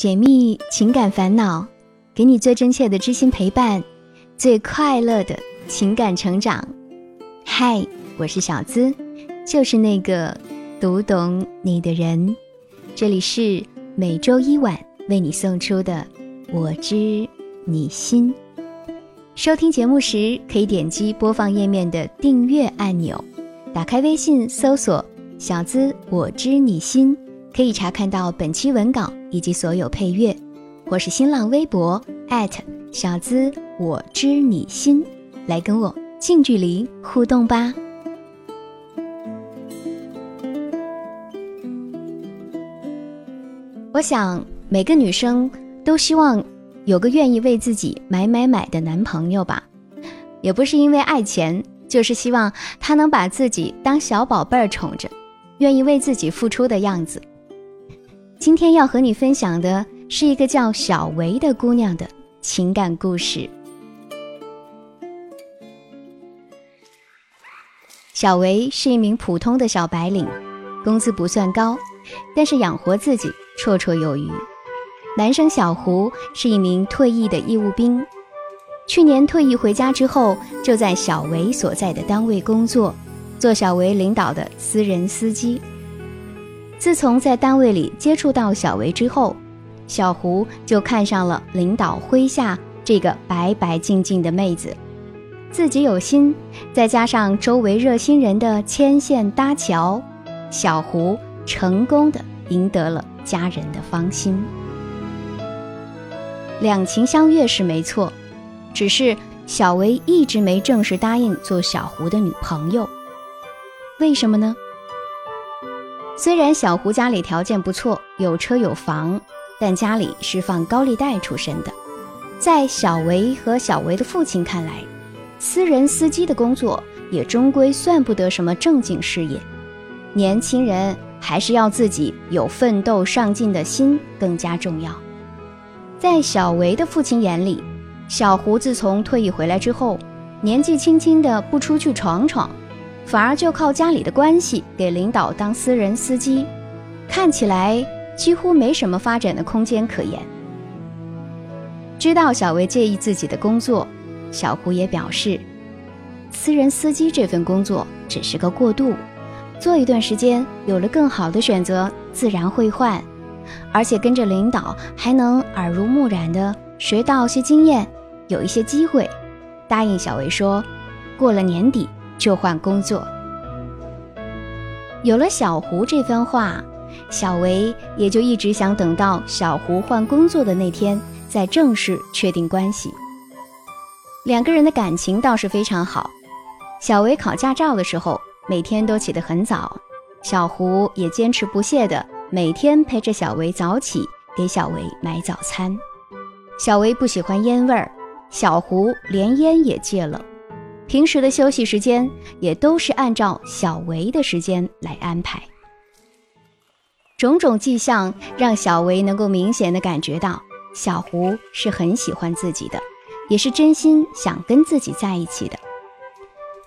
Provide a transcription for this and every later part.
解密情感烦恼，给你最真切的知心陪伴，最快乐的情感成长。嗨，我是小资，就是那个读懂你的人。这里是每周一晚为你送出的《我知你心》。收听节目时，可以点击播放页面的订阅按钮，打开微信搜索“小资我知你心”。可以查看到本期文稿以及所有配乐，或是新浪微博小资我知你心，来跟我近距离互动吧。我想每个女生都希望有个愿意为自己买买买的男朋友吧，也不是因为爱钱，就是希望他能把自己当小宝贝儿宠着，愿意为自己付出的样子。今天要和你分享的是一个叫小维的姑娘的情感故事。小维是一名普通的小白领，工资不算高，但是养活自己绰绰有余。男生小胡是一名退役的义务兵，去年退役回家之后，就在小维所在的单位工作，做小维领导的私人司机。自从在单位里接触到小维之后，小胡就看上了领导麾下这个白白净净的妹子。自己有心，再加上周围热心人的牵线搭桥，小胡成功的赢得了家人的芳心。两情相悦是没错，只是小维一直没正式答应做小胡的女朋友。为什么呢？虽然小胡家里条件不错，有车有房，但家里是放高利贷出身的。在小维和小维的父亲看来，私人司机的工作也终归算不得什么正经事业。年轻人还是要自己有奋斗上进的心更加重要。在小维的父亲眼里，小胡自从退役回来之后，年纪轻轻的不出去闯闯。反而就靠家里的关系给领导当私人司机，看起来几乎没什么发展的空间可言。知道小维介意自己的工作，小胡也表示，私人司机这份工作只是个过渡，做一段时间有了更好的选择，自然会换，而且跟着领导还能耳濡目染的学到些经验，有一些机会。答应小维说，过了年底。就换工作。有了小胡这番话，小维也就一直想等到小胡换工作的那天，再正式确定关系。两个人的感情倒是非常好。小维考驾照的时候，每天都起得很早，小胡也坚持不懈的每天陪着小维早起，给小维买早餐。小维不喜欢烟味儿，小胡连烟也戒了。平时的休息时间也都是按照小维的时间来安排，种种迹象让小维能够明显的感觉到小胡是很喜欢自己的，也是真心想跟自己在一起的。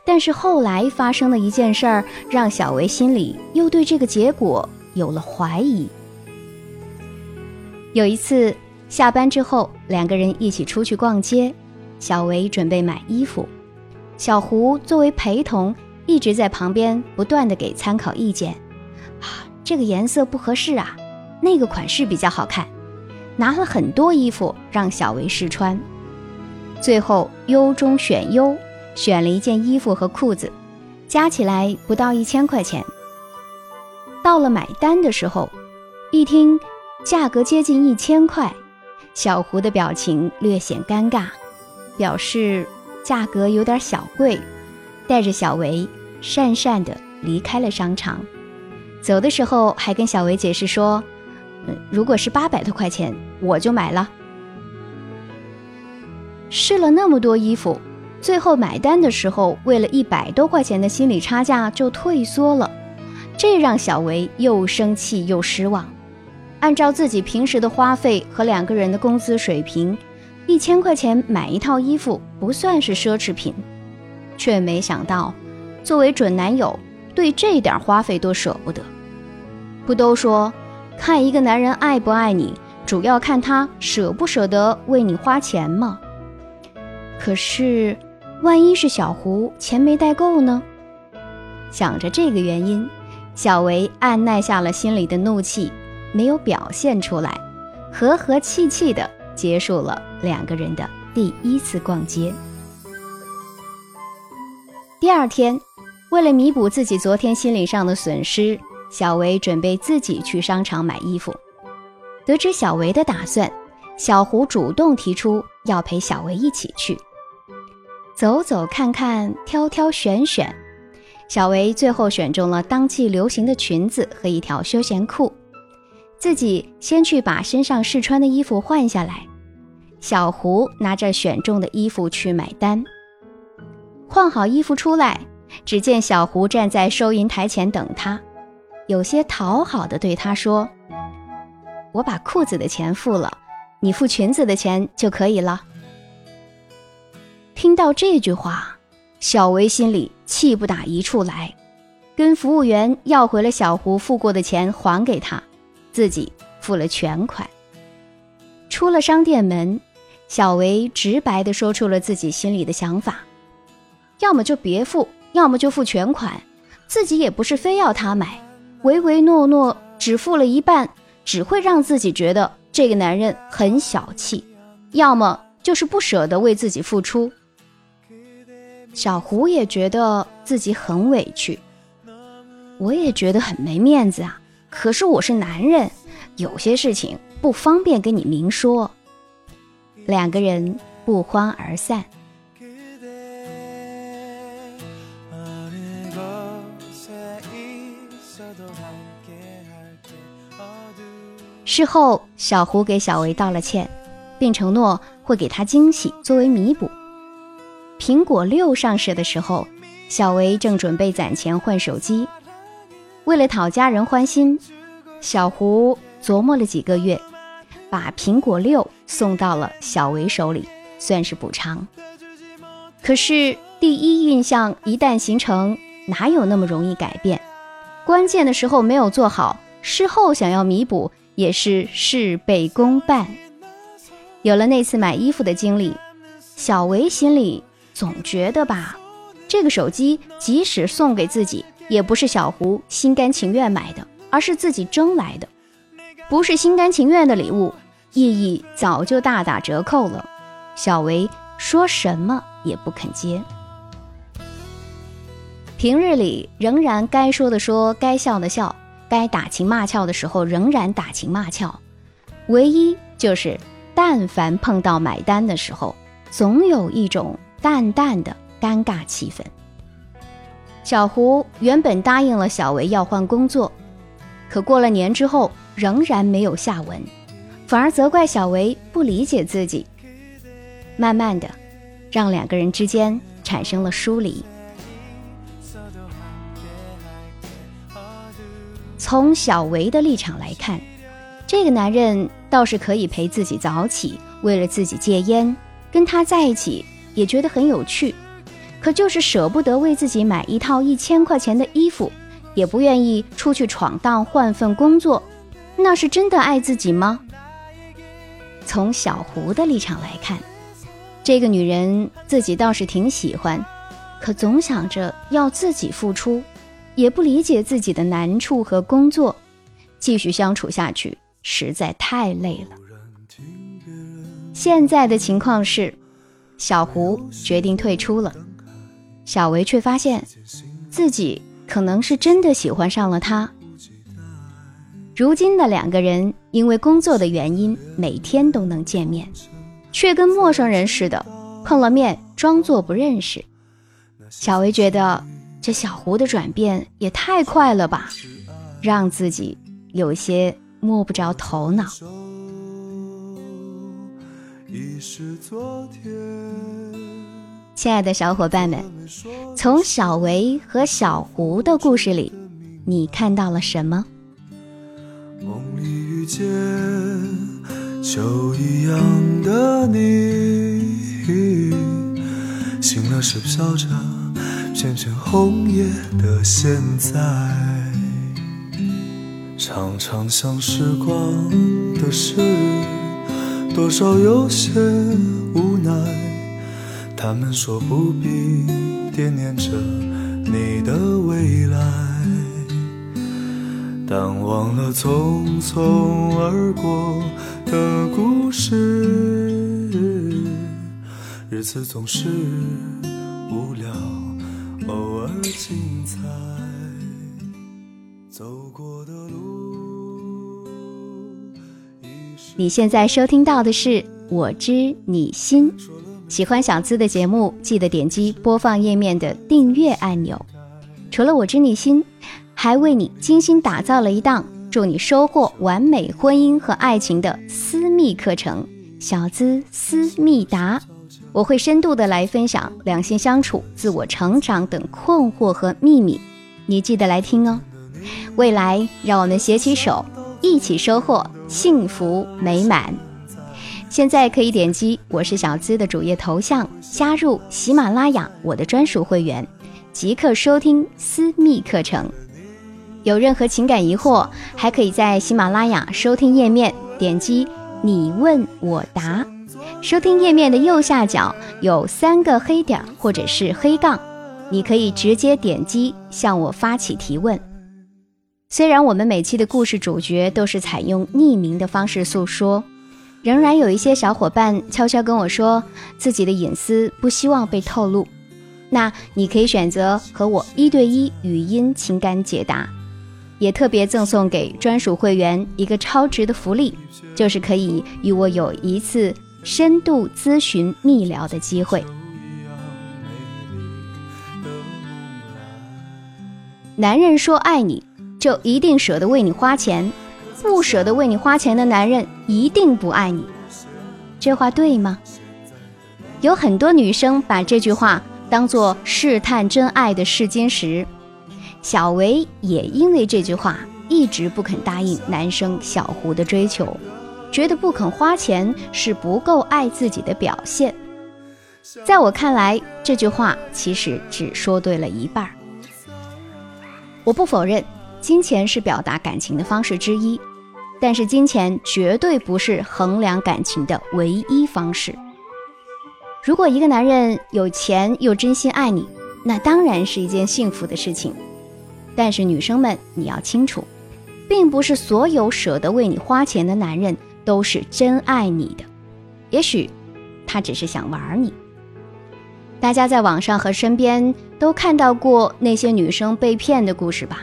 但是后来发生的一件事儿，让小维心里又对这个结果有了怀疑。有一次下班之后，两个人一起出去逛街，小维准备买衣服。小胡作为陪同，一直在旁边不断的给参考意见。啊，这个颜色不合适啊，那个款式比较好看。拿了很多衣服让小维试穿，最后优中选优，选了一件衣服和裤子，加起来不到一千块钱。到了买单的时候，一听价格接近一千块，小胡的表情略显尴尬，表示。价格有点小贵，带着小维讪讪的离开了商场。走的时候还跟小维解释说：“嗯，如果是八百多块钱，我就买了。”试了那么多衣服，最后买单的时候，为了一百多块钱的心理差价就退缩了，这让小维又生气又失望。按照自己平时的花费和两个人的工资水平。一千块钱买一套衣服不算是奢侈品，却没想到，作为准男友，对这点花费都舍不得。不都说，看一个男人爱不爱你，主要看他舍不舍得为你花钱吗。可是，万一是小胡钱没带够呢？想着这个原因，小维按耐下了心里的怒气，没有表现出来，和和气气的结束了两个人的第一次逛街。第二天，为了弥补自己昨天心理上的损失，小维准备自己去商场买衣服。得知小维的打算，小胡主动提出要陪小维一起去，走走看看，挑挑选选。小维最后选中了当季流行的裙子和一条休闲裤，自己先去把身上试穿的衣服换下来。小胡拿着选中的衣服去买单，换好衣服出来，只见小胡站在收银台前等他，有些讨好的对他说。我把裤子的钱付了，你付裙子的钱就可以了。听到这句话，小维心里气不打一处来，跟服务员要回了小胡付过的钱还给他，自己付了全款。出了商店门，小维直白地说出了自己心里的想法：要么就别付，要么就付全款。自己也不是非要他买，唯唯诺诺只付了一半。只会让自己觉得这个男人很小气，要么就是不舍得为自己付出。小胡也觉得自己很委屈，我也觉得很没面子啊。可是我是男人，有些事情不方便跟你明说。两个人不欢而散。事后，小胡给小维道了歉，并承诺会给他惊喜作为弥补。苹果六上市的时候，小维正准备攒钱换手机。为了讨家人欢心，小胡琢磨了几个月，把苹果六送到了小维手里，算是补偿。可是第一印象一旦形成，哪有那么容易改变？关键的时候没有做好，事后想要弥补。也是事倍功半。有了那次买衣服的经历，小维心里总觉得吧，这个手机即使送给自己，也不是小胡心甘情愿买的，而是自己争来的。不是心甘情愿的礼物，意义早就大打折扣了。小维说什么也不肯接。平日里仍然该说的说，该笑的笑。该打情骂俏的时候仍然打情骂俏，唯一就是，但凡碰到买单的时候，总有一种淡淡的尴尬气氛。小胡原本答应了小维要换工作，可过了年之后仍然没有下文，反而责怪小维不理解自己，慢慢的，让两个人之间产生了疏离。从小维的立场来看，这个男人倒是可以陪自己早起，为了自己戒烟，跟他在一起也觉得很有趣。可就是舍不得为自己买一套一千块钱的衣服，也不愿意出去闯荡换份工作，那是真的爱自己吗？从小胡的立场来看，这个女人自己倒是挺喜欢，可总想着要自己付出。也不理解自己的难处和工作，继续相处下去实在太累了。现在的情况是，小胡决定退出了，小维却发现自己可能是真的喜欢上了他。如今的两个人因为工作的原因，每天都能见面，却跟陌生人似的，碰了面装作不认识。小维觉得。这小胡的转变也太快了吧，让自己有些摸不着头脑。亲爱的小伙伴们，从小维和小胡的故事里，你看到了什么？梦里遇见秋一样的你，醒了是飘着。片片红叶的现在，常常想时光的事，多少有些无奈。他们说不必惦念着你的未来，但忘了匆匆而过的故事，日子总是无聊，偶尔精彩。走过的路。你现在收听到的是《我知你心》，喜欢小资的节目，记得点击播放页面的订阅按钮。除了《我知你心》，还为你精心打造了一档祝你收获完美婚姻和爱情的私密课程——小资思密达。我会深度的来分享两性相处、自我成长等困惑和秘密，你记得来听哦。未来，让我们携起手，一起收获幸福美满。现在可以点击我是小资的主页头像，加入喜马拉雅我的专属会员，即刻收听私密课程。有任何情感疑惑，还可以在喜马拉雅收听页面点击“你问我答”，收听页面的右下角有三个黑点或者是黑杠，你可以直接点击向我发起提问。虽然我们每期的故事主角都是采用匿名的方式诉说，仍然有一些小伙伴悄悄跟我说自己的隐私不希望被透露。那你可以选择和我一对一语音情感解答，也特别赠送给专属会员一个超值的福利，就是可以与我有一次深度咨询密聊的机会。男人说爱你。就一定舍得为你花钱，不舍得为你花钱的男人一定不爱你。这话对吗？有很多女生把这句话当做试探真爱的试金石。小维也因为这句话一直不肯答应男生小胡的追求，觉得不肯花钱是不够爱自己的表现。在我看来，这句话其实只说对了一半儿。我不否认。金钱是表达感情的方式之一，但是金钱绝对不是衡量感情的唯一方式。如果一个男人有钱又真心爱你，那当然是一件幸福的事情。但是女生们，你要清楚，并不是所有舍得为你花钱的男人都是真爱你的，也许他只是想玩你。大家在网上和身边都看到过那些女生被骗的故事吧？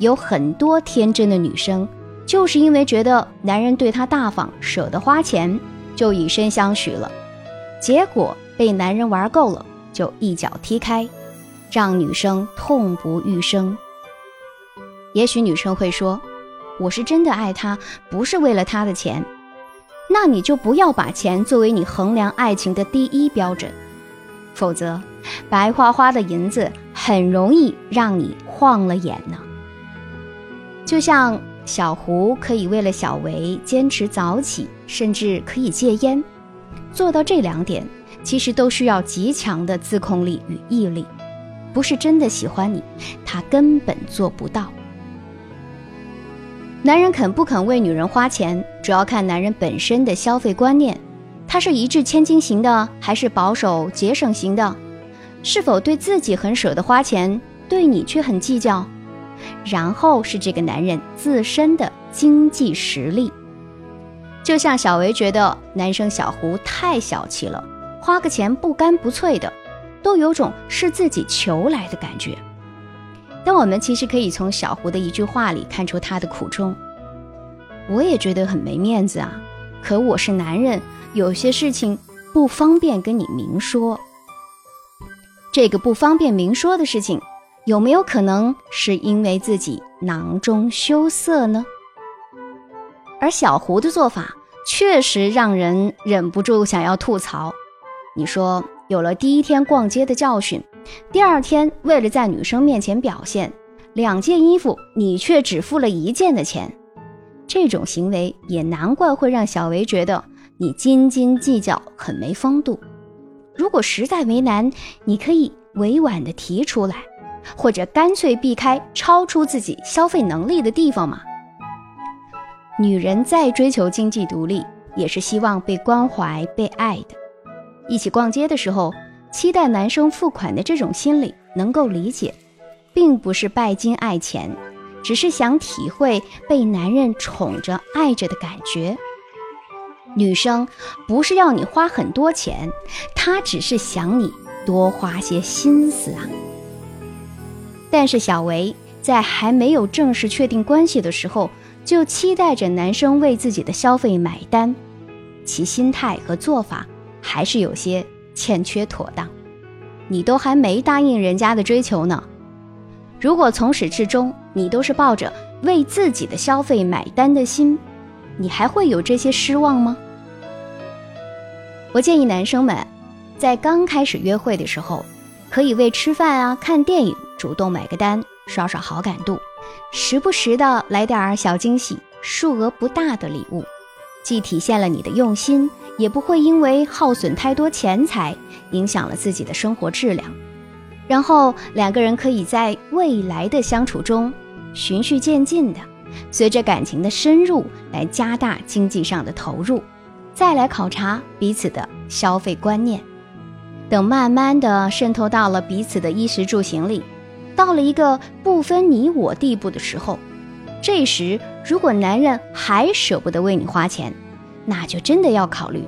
有很多天真的女生，就是因为觉得男人对她大方、舍得花钱，就以身相许了，结果被男人玩够了，就一脚踢开，让女生痛不欲生。也许女生会说：“我是真的爱他，不是为了他的钱。”那你就不要把钱作为你衡量爱情的第一标准，否则白花花的银子很容易让你晃了眼呢。就像小胡可以为了小维坚持早起，甚至可以戒烟，做到这两点，其实都需要极强的自控力与毅力。不是真的喜欢你，他根本做不到。男人肯不肯为女人花钱，主要看男人本身的消费观念，他是一掷千金型的，还是保守节省型的？是否对自己很舍得花钱，对你却很计较？然后是这个男人自身的经济实力，就像小维觉得男生小胡太小气了，花个钱不干不脆的，都有种是自己求来的感觉。但我们其实可以从小胡的一句话里看出他的苦衷。我也觉得很没面子啊，可我是男人，有些事情不方便跟你明说。这个不方便明说的事情。有没有可能是因为自己囊中羞涩呢？而小胡的做法确实让人忍不住想要吐槽。你说，有了第一天逛街的教训，第二天为了在女生面前表现，两件衣服你却只付了一件的钱，这种行为也难怪会让小维觉得你斤斤计较，很没风度。如果实在为难，你可以委婉的提出来。或者干脆避开超出自己消费能力的地方嘛。女人再追求经济独立，也是希望被关怀、被爱的。一起逛街的时候，期待男生付款的这种心理能够理解，并不是拜金爱钱，只是想体会被男人宠着、爱着的感觉。女生不是要你花很多钱，她只是想你多花些心思啊。但是小维在还没有正式确定关系的时候，就期待着男生为自己的消费买单，其心态和做法还是有些欠缺妥当。你都还没答应人家的追求呢，如果从始至终你都是抱着为自己的消费买单的心，你还会有这些失望吗？我建议男生们，在刚开始约会的时候，可以为吃饭啊、看电影主动买个单，刷刷好感度，时不时的来点小惊喜，数额不大的礼物，既体现了你的用心，也不会因为耗损太多钱财，影响了自己的生活质量。然后两个人可以在未来的相处中，循序渐进的，随着感情的深入来加大经济上的投入。再来考察彼此的消费观念，等慢慢的渗透到了彼此的衣食住行里，到了一个不分你我地步的时候，这时如果男人还舍不得为你花钱，那就真的要考虑，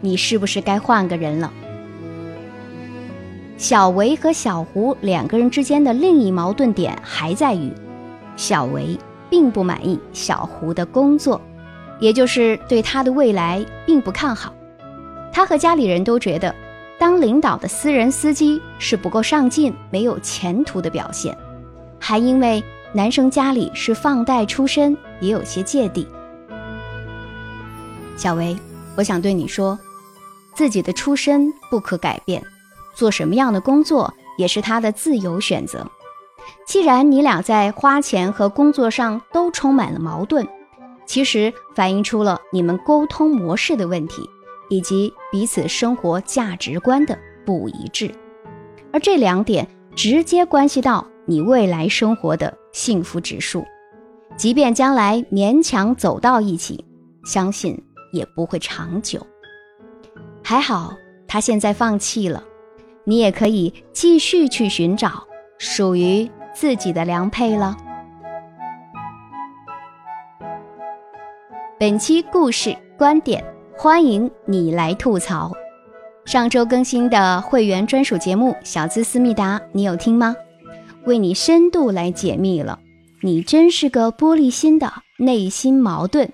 你是不是该换个人了。小维和小胡两个人之间的另一矛盾点还在于，小维并不满意小胡的工作。也就是对他的未来并不看好，他和家里人都觉得，当领导的私人司机是不够上进、没有前途的表现，还因为男生家里是放贷出身，也有些芥蒂。小维，我想对你说，自己的出身不可改变，做什么样的工作也是他的自由选择。既然你俩在花钱和工作上都充满了矛盾。其实反映出了你们沟通模式的问题，以及彼此生活价值观的不一致，而这两点直接关系到你未来生活的幸福指数。即便将来勉强走到一起，相信也不会长久。还好他现在放弃了，你也可以继续去寻找属于自己的良配了。本期故事观点，欢迎你来吐槽。上周更新的会员专属节目《小资思密达》，你有听吗？为你深度来解密了。你真是个玻璃心的内心矛盾。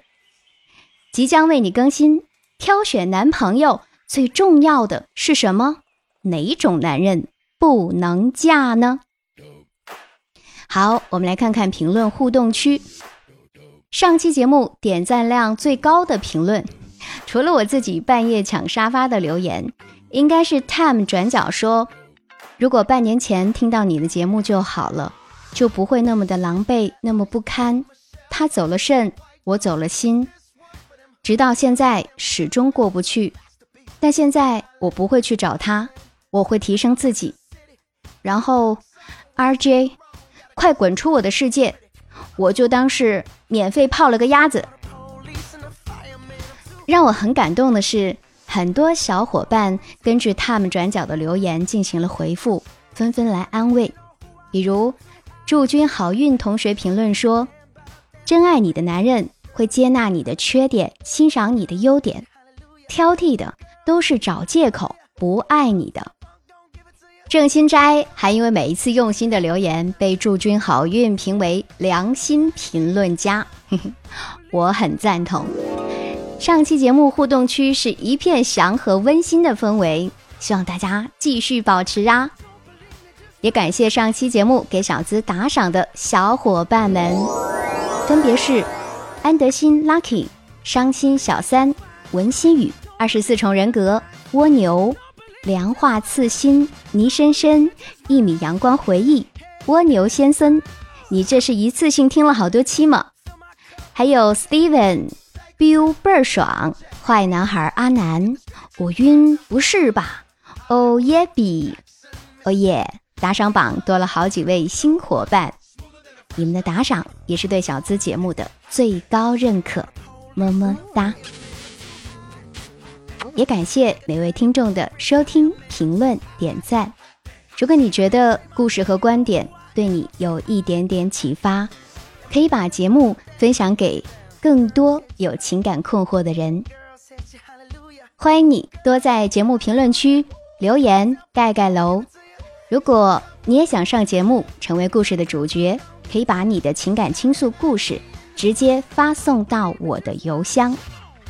即将为你更新，挑选男朋友最重要的是什么？哪种男人不能嫁呢？好，我们来看看评论互动区。上期节目点赞量最高的评论，除了我自己半夜抢沙发的留言，应该是 Time 转角说：“如果半年前听到你的节目就好了，就不会那么的狼狈，那么不堪。他走了肾，我走了心，直到现在始终过不去。但现在我不会去找他，我会提升自己。然后，RJ，快滚出我的世界！”我就当是免费泡了个鸭子。让我很感动的是，很多小伙伴根据他们转角的留言进行了回复，纷纷来安慰。比如，祝君好运同学评论说：“真爱你的男人会接纳你的缺点，欣赏你的优点，挑剔的都是找借口不爱你的。”郑新斋还因为每一次用心的留言，被祝君好运评为良心评论家，我很赞同。上期节目互动区是一片祥和温馨的氛围，希望大家继续保持啊！也感谢上期节目给小资打赏的小伙伴们，分别是安德新 Lucky、伤心小三、文心雨、二十四重人格、蜗牛。凉话刺心，倪深深，一米阳光回忆，蜗牛先生，你这是一次性听了好多期吗？还有 Steven Steven，Bill 倍儿爽，坏男孩阿南，我晕不是吧？哦耶比，哦耶，打赏榜多了好几位新伙伴，你们的打赏也是对小资节目的最高认可，么么哒！也感谢每位听众的收听、评论、点赞。如果你觉得故事和观点对你有一点点启发，可以把节目分享给更多有情感困惑的人。欢迎你多在节目评论区留言盖盖楼。如果你也想上节目，成为故事的主角。可以把你的情感倾诉故事直接发送到我的邮箱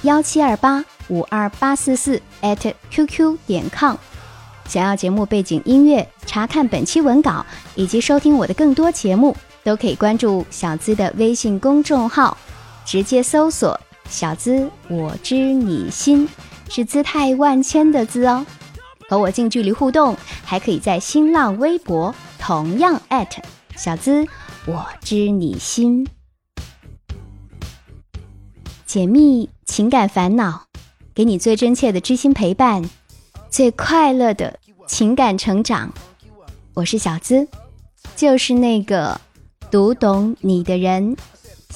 幺七二八五二八四四 at qq 点 com。想要节目背景音乐、查看本期文稿以及收听我的更多节目，都可以关注小资的微信公众号，直接搜索“小资我知你心”，是姿态万千的“资”哦。和我近距离互动，还可以在新浪微博同样艾特小资。我知你心，解密情感烦恼，给你最真切的知心陪伴，最快乐的情感成长。我是小资，就是那个读懂你的人。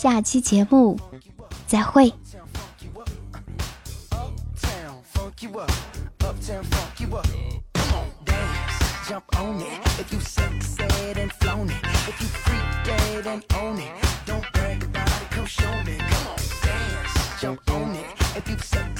下期节目再会。it and own it. Don't brag about it, come show me. Come on, dance, jump on it. If you suck